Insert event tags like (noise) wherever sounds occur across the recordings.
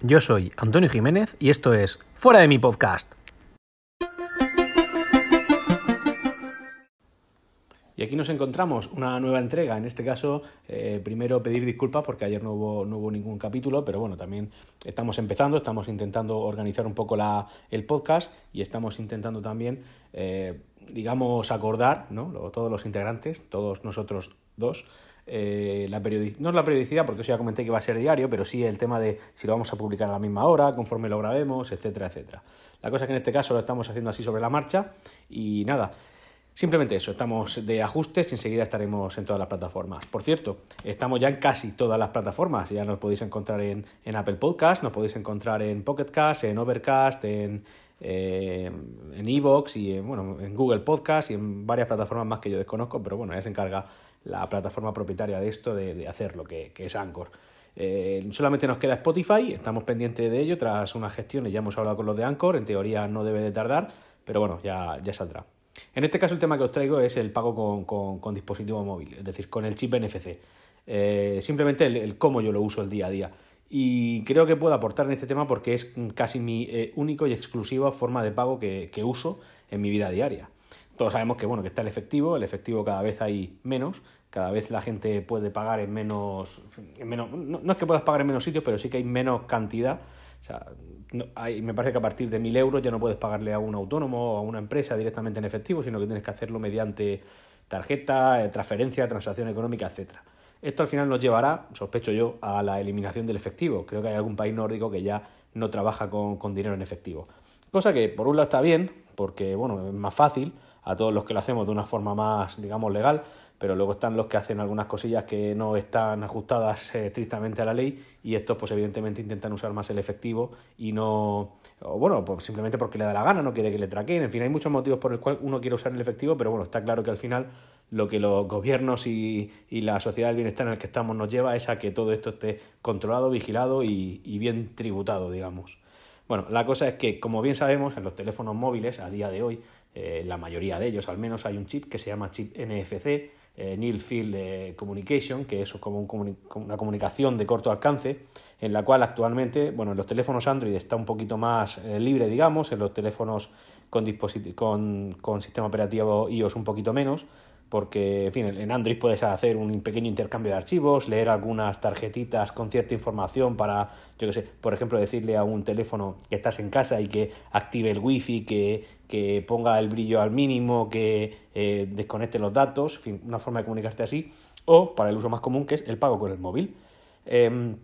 Yo soy Antonio Jiménez y esto es Fuera de mi podcast. Y aquí nos encontramos una nueva entrega. En este caso, eh, primero pedir disculpas porque ayer no hubo, ningún capítulo, pero bueno, también estamos empezando, estamos intentando organizar un poco el podcast y estamos intentando también, eh, digamos, acordar, ¿no? todos los integrantes, todos nosotros dos, eh, la no es la periodicidad, porque eso ya comenté que va a ser diario, pero sí el tema de si lo vamos a publicar a la misma hora, conforme lo grabemos, etcétera, etcétera. La cosa es que en este caso lo estamos haciendo así sobre la marcha y nada. Simplemente eso, estamos de ajustes y enseguida estaremos en todas las plataformas. Por cierto, estamos ya en casi todas las plataformas. Ya nos podéis encontrar en, Apple Podcast, nos podéis encontrar en Pocket Cast, en Overcast, en eh, en Evox y en, bueno, en Google Podcast y en varias plataformas más que yo desconozco, pero bueno, ya se encarga la plataforma propietaria de esto de, hacerlo, que, es Anchor. Eh, solamente nos queda Spotify, estamos pendientes de ello tras unas gestiones, ya hemos hablado con los de Anchor, en teoría no debe de tardar, pero bueno, ya, ya saldrá. En este caso el tema que os traigo es el pago con, dispositivo móvil, es decir, con el chip NFC. Eh, simplemente el, cómo yo lo uso el día a día. Y creo que puedo aportar en este tema porque es casi mi eh, único y exclusiva forma de pago que, uso en mi vida diaria. Todos sabemos que bueno, que está el efectivo, el efectivo cada vez hay menos, cada vez la gente puede pagar en menos, en menos no, no, es que puedas pagar en menos sitios, pero sí que hay menos cantidad o sea, me parece que a partir de 1.000 euros ya no puedes pagarle a un autónomo o a una empresa directamente en efectivo, sino que tienes que hacerlo mediante tarjeta, eh, transferencia, transacción económica, etcétera. Esto al final nos llevará, sospecho yo, a la eliminación del efectivo. Creo que hay algún país nórdico que ya no trabaja con, con dinero en efectivo. Cosa que por un lado está bien, porque bueno, es más fácil a todos los que lo hacemos de una forma más, digamos, legal, pero luego están los que hacen algunas cosillas que no están ajustadas eh, estrictamente a la ley y estos pues evidentemente intentan usar más el efectivo y no, o bueno, pues simplemente porque le da la gana, no quiere que le traquen, en fin, hay muchos motivos por los cuales uno quiere usar el efectivo, pero bueno, está claro que al final lo que los gobiernos y, la sociedad del bienestar en el que estamos nos lleva es a que todo esto esté controlado, vigilado y, bien tributado, digamos. Bueno, la cosa es que, como bien sabemos, en los teléfonos móviles a día de hoy, eh, la mayoría de ellos al menos, hay un chip que se llama chip NFC, eh, Near Field eh, Communication, que es como una comunicación de corto alcance, en la cual actualmente, bueno, en los teléfonos Android está un poquito más eh, libre, digamos, en los teléfonos con, con, con sistema operativo iOS un poquito menos, porque en fin, en Android puedes hacer un pequeño intercambio de archivos, leer algunas tarjetitas con cierta información para, yo qué sé, por ejemplo, decirle a un teléfono que estás en casa y que active el wifi, que, que ponga el brillo al mínimo, que eh, desconecte los datos, en fin, una forma de comunicarte así, o para el uso más común que es el pago con el móvil. Em,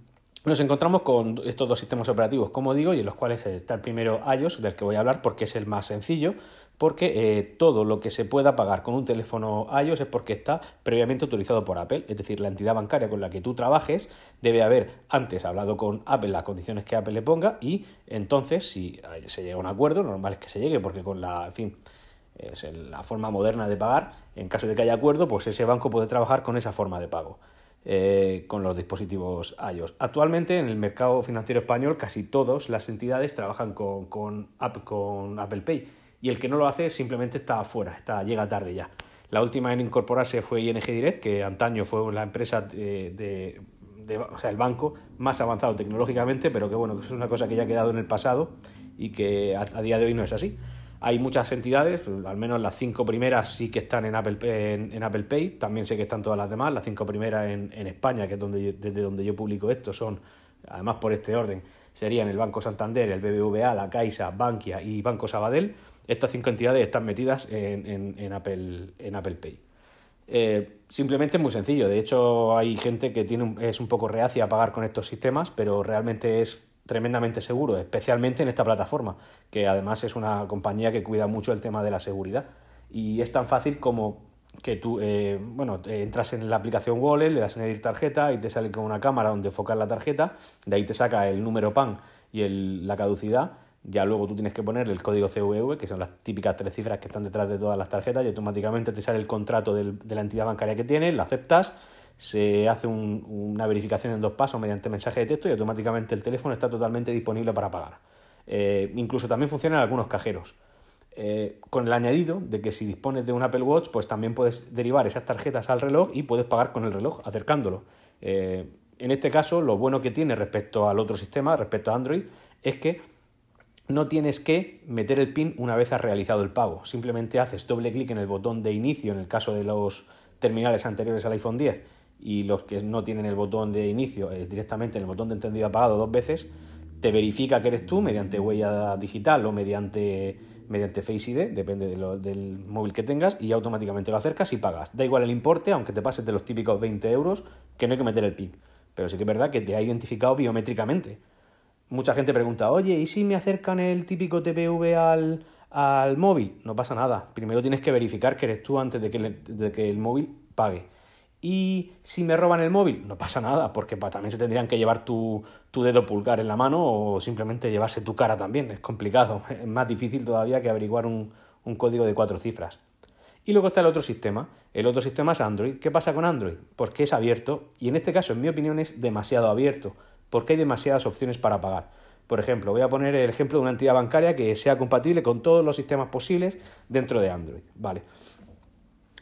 nos encontramos con estos dos sistemas operativos, como digo, y en los cuales está el primero iOS, del que voy a hablar porque es el más sencillo, porque eh, todo lo que se pueda pagar con un teléfono iOS es porque está previamente autorizado por Apple, es decir, la entidad bancaria con la que tú trabajes debe haber antes hablado con Apple las condiciones que Apple le ponga y entonces si se llega a un acuerdo, normal es que se llegue porque con la, en fin, es la forma moderna de pagar, en caso de que haya acuerdo, pues ese banco puede trabajar con esa forma de pago. Eh, con los dispositivos iOS. Actualmente en el mercado financiero español casi todas las entidades trabajan con, con, Apple Pay y el que no lo hace simplemente está afuera, está, llega tarde ya. La última en incorporarse fue ING Direct, que antaño fue la empresa de, o sea, el banco más avanzado tecnológicamente, pero que bueno, que es una cosa que ya ha quedado en el pasado y que a día de hoy no es así. Hay muchas entidades, al menos las cinco primeras sí que están en Apple, en, Apple Pay, también sé que están todas las demás, las cinco primeras en, España, que es donde desde donde yo publico esto, son, además por este orden, serían el Banco Santander, el BBVA, la Caixa, Bankia y Banco Sabadell. Estas cinco entidades están metidas en, Apple, en Apple Pay. Eh, simplemente es muy sencillo. De hecho, hay gente que tiene es un poco reacia a pagar con estos sistemas, pero realmente es tremendamente seguro, especialmente en esta plataforma, que además es una compañía que cuida mucho el tema de la seguridad. Y es tan fácil como que tú, eh, bueno, entras en la aplicación Wallet, le das en añadir tarjeta y te sale con una cámara donde enfocar la tarjeta, de ahí te saca el número PAN y el, la caducidad, ya luego tú tienes que ponerle el código CVV, que son las típicas tres cifras que están detrás de todas las tarjetas, y automáticamente te sale el contrato de la entidad bancaria que tienes, lo aceptas, se hace una verificación en dos pasos mediante mensaje de texto y automáticamente el teléfono está totalmente disponible para pagar. Eh, incluso también funciona en algunos cajeros. Eh, con el añadido de que si dispones de un Apple Watch, pues también puedes derivar esas tarjetas al reloj y puedes pagar con el reloj acercándolo. Eh, En este caso, lo bueno que tiene respecto al otro sistema, respecto a Android, es que no tienes que meter el PIN una vez has realizado el pago. Simplemente haces doble clic en el botón de inicio en el caso de los terminales anteriores al iPhone 10 y los que no tienen el botón de inicio eh, directamente en el botón de entendido apagado dos veces, te verifica que eres tú mediante huella digital o mediante, mediante Face ID, depende del móvil que tengas, y automáticamente lo acercas y pagas. Da igual el importe, aunque te pases de los típicos 20 euros, que no hay que meter el PIN. Pero sí que es verdad que te ha identificado biométricamente mucha gente pregunta, oye, ¿y si me acercan el típico TPV al, al móvil? No pasa nada. Primero tienes que verificar que eres tú antes de que, de que el móvil pague. Y si me roban el móvil, no pasa nada, porque también se tendrían que llevar tu, dedo pulgar en la mano o simplemente llevarse tu cara también. Es complicado, (laughs) es más difícil todavía que averiguar un, un código de cuatro cifras. Y luego está el otro sistema. El otro sistema es Android. ¿Qué pasa con Android? Pues que es abierto y en este caso, en mi opinión, es demasiado abierto porque hay demasiadas opciones para pagar. Por ejemplo, voy a poner el ejemplo de una entidad bancaria que sea compatible con todos los sistemas posibles dentro de Android. Vale.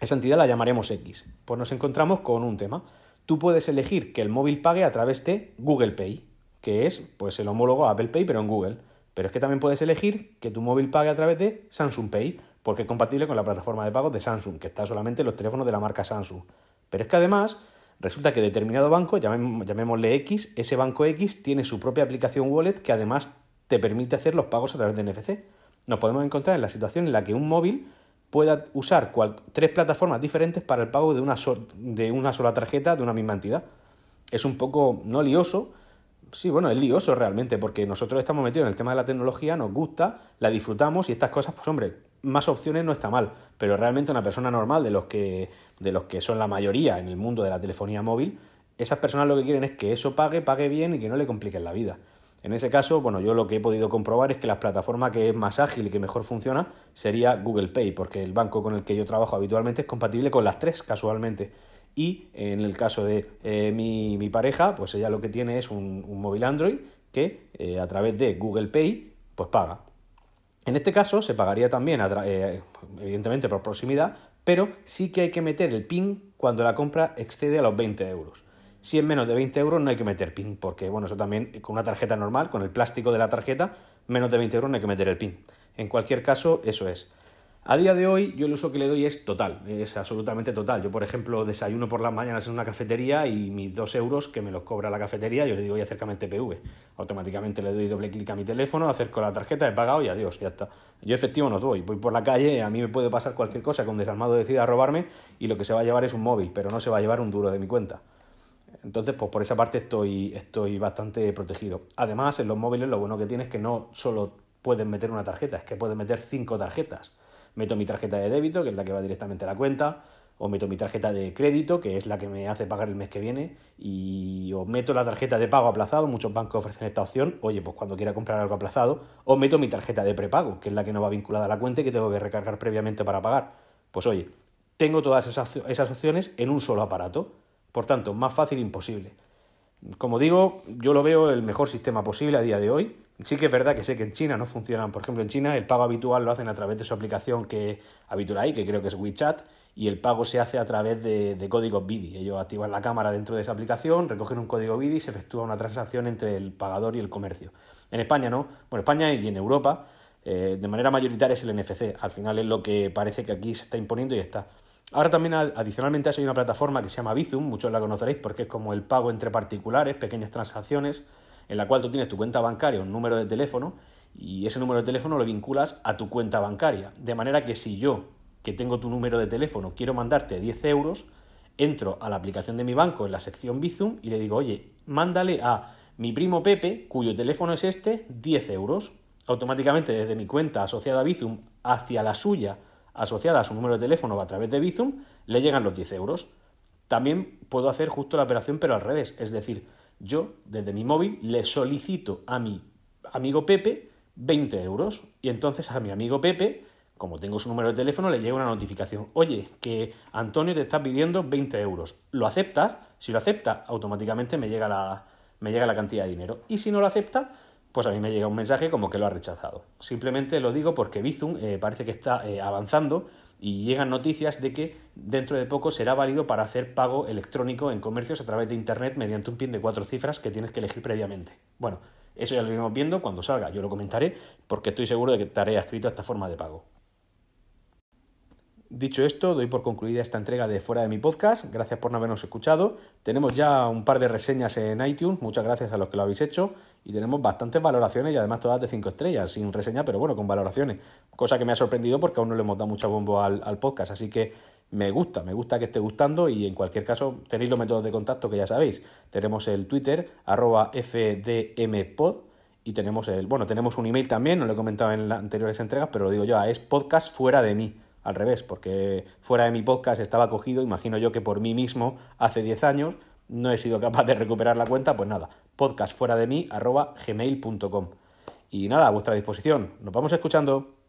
Esa entidad la llamaremos X. Pues nos encontramos con un tema. Tú puedes elegir que el móvil pague a través de Google Pay, que es pues el homólogo a Apple Pay pero en Google. Pero es que también puedes elegir que tu móvil pague a través de Samsung Pay, porque es compatible con la plataforma de pago de Samsung, que está solamente en los teléfonos de la marca Samsung. Pero es que además Resulta que determinado banco, llamémosle X, ese banco X tiene su propia aplicación wallet que además te permite hacer los pagos a través de NFC. Nos podemos encontrar en la situación en la que un móvil pueda usar tres plataformas diferentes para el pago de una, de una sola tarjeta de una misma entidad. Es un poco, no lioso, sí, bueno, es lioso realmente, porque nosotros estamos metidos en el tema de la tecnología, nos gusta, la disfrutamos y estas cosas, pues hombre, más opciones no está mal, pero realmente una persona normal de los que de los que son la mayoría en el mundo de la telefonía móvil, esas personas lo que quieren es que eso pague, pague bien y que no le compliquen la vida. En ese caso, bueno, yo lo que he podido comprobar es que la plataforma que es más ágil y que mejor funciona sería Google Pay, porque el banco con el que yo trabajo habitualmente es compatible con las tres casualmente. Y en el caso de eh, mi, pareja, pues ella lo que tiene es un, móvil Android que eh, a través de Google Pay, pues paga. En este caso se pagaría también, eh, evidentemente por proximidad, pero sí que hay que meter el PIN cuando la compra excede a los 20 euros. Si es menos de 20 euros no hay que meter PIN, porque bueno, eso también con una tarjeta normal, con el plástico de la tarjeta, menos de 20 euros no hay que meter el PIN. En cualquier caso, eso es. A día de hoy yo el uso que le doy es total, es absolutamente total. Yo, por ejemplo, desayuno por las mañanas en una cafetería y mis dos euros que me los cobra la cafetería, yo le digo, oye, acércame el TPV. Automáticamente le doy doble clic a mi teléfono, acerco la tarjeta, he pagado y adiós, ya está. Yo efectivo no doy, voy por la calle, a mí me puede pasar cualquier cosa, con desarmado decida robarme y lo que se va a llevar es un móvil, pero no se va a llevar un duro de mi cuenta. Entonces, pues por esa parte estoy, estoy bastante protegido. Además, en los móviles lo bueno que tiene es que no solo pueden meter una tarjeta, es que pueden meter cinco tarjetas meto mi tarjeta de débito, que es la que va directamente a la cuenta, o meto mi tarjeta de crédito, que es la que me hace pagar el mes que viene, y o meto la tarjeta de pago aplazado, muchos bancos ofrecen esta opción, oye, pues cuando quiera comprar algo aplazado, o meto mi tarjeta de prepago, que es la que no va vinculada a la cuenta y que tengo que recargar previamente para pagar. Pues oye, tengo todas esas, esas opciones en un solo aparato, por tanto, más fácil imposible. Como digo, yo lo veo el mejor sistema posible a día de hoy, Sí que es verdad que sé que en China no funcionan. Por ejemplo, en China el pago habitual lo hacen a través de su aplicación que habitual ahí, que creo que es WeChat, y el pago se hace a través de, de códigos BIDI. Ellos activan la cámara dentro de esa aplicación, recogen un código BIDI y se efectúa una transacción entre el pagador y el comercio. En España no. Bueno, España y en Europa eh, de manera mayoritaria es el NFC. Al final es lo que parece que aquí se está imponiendo y está. Ahora también adicionalmente hay una plataforma que se llama Bizum, muchos la conoceréis porque es como el pago entre particulares, pequeñas transacciones en la cual tú tienes tu cuenta bancaria, un número de teléfono, y ese número de teléfono lo vinculas a tu cuenta bancaria. De manera que si yo, que tengo tu número de teléfono, quiero mandarte 10 euros, entro a la aplicación de mi banco en la sección Bizum y le digo, oye, mándale a mi primo Pepe, cuyo teléfono es este, 10 euros. Automáticamente desde mi cuenta asociada a Bizum hacia la suya, asociada a su número de teléfono a través de Bizum, le llegan los 10 euros. También puedo hacer justo la operación pero al revés, es decir, yo desde mi móvil le solicito a mi amigo Pepe 20 euros y entonces a mi amigo Pepe, como tengo su número de teléfono, le llega una notificación, oye, que Antonio te está pidiendo 20 euros. ¿Lo aceptas? Si lo acepta, automáticamente me llega la, me llega la cantidad de dinero. Y si no lo acepta, pues a mí me llega un mensaje como que lo ha rechazado. Simplemente lo digo porque Bizum eh, parece que está eh, avanzando y llegan noticias de que dentro de poco será válido para hacer pago electrónico en comercios a través de Internet mediante un PIN de cuatro cifras que tienes que elegir previamente. Bueno, eso ya lo iremos viendo cuando salga, yo lo comentaré porque estoy seguro de que estaré escrito esta forma de pago. Dicho esto, doy por concluida esta entrega de Fuera de mi podcast. Gracias por no habernos escuchado. Tenemos ya un par de reseñas en iTunes. Muchas gracias a los que lo habéis hecho. Y tenemos bastantes valoraciones y además todas de 5 estrellas, sin reseña, pero bueno, con valoraciones. Cosa que me ha sorprendido porque aún no le hemos dado mucho bombo al, al podcast. Así que me gusta, me gusta que esté gustando y en cualquier caso tenéis los métodos de contacto que ya sabéis. Tenemos el Twitter, arroba fdmpod y tenemos el, bueno, tenemos un email también, no lo he comentado en las anteriores entregas, pero lo digo yo, es podcast fuera de mí al revés, porque fuera de mi podcast estaba cogido, imagino yo que por mí mismo hace 10 años no he sido capaz de recuperar la cuenta, pues nada, podcast fuera de mí arroba gmail.com. Y nada, a vuestra disposición. Nos vamos escuchando.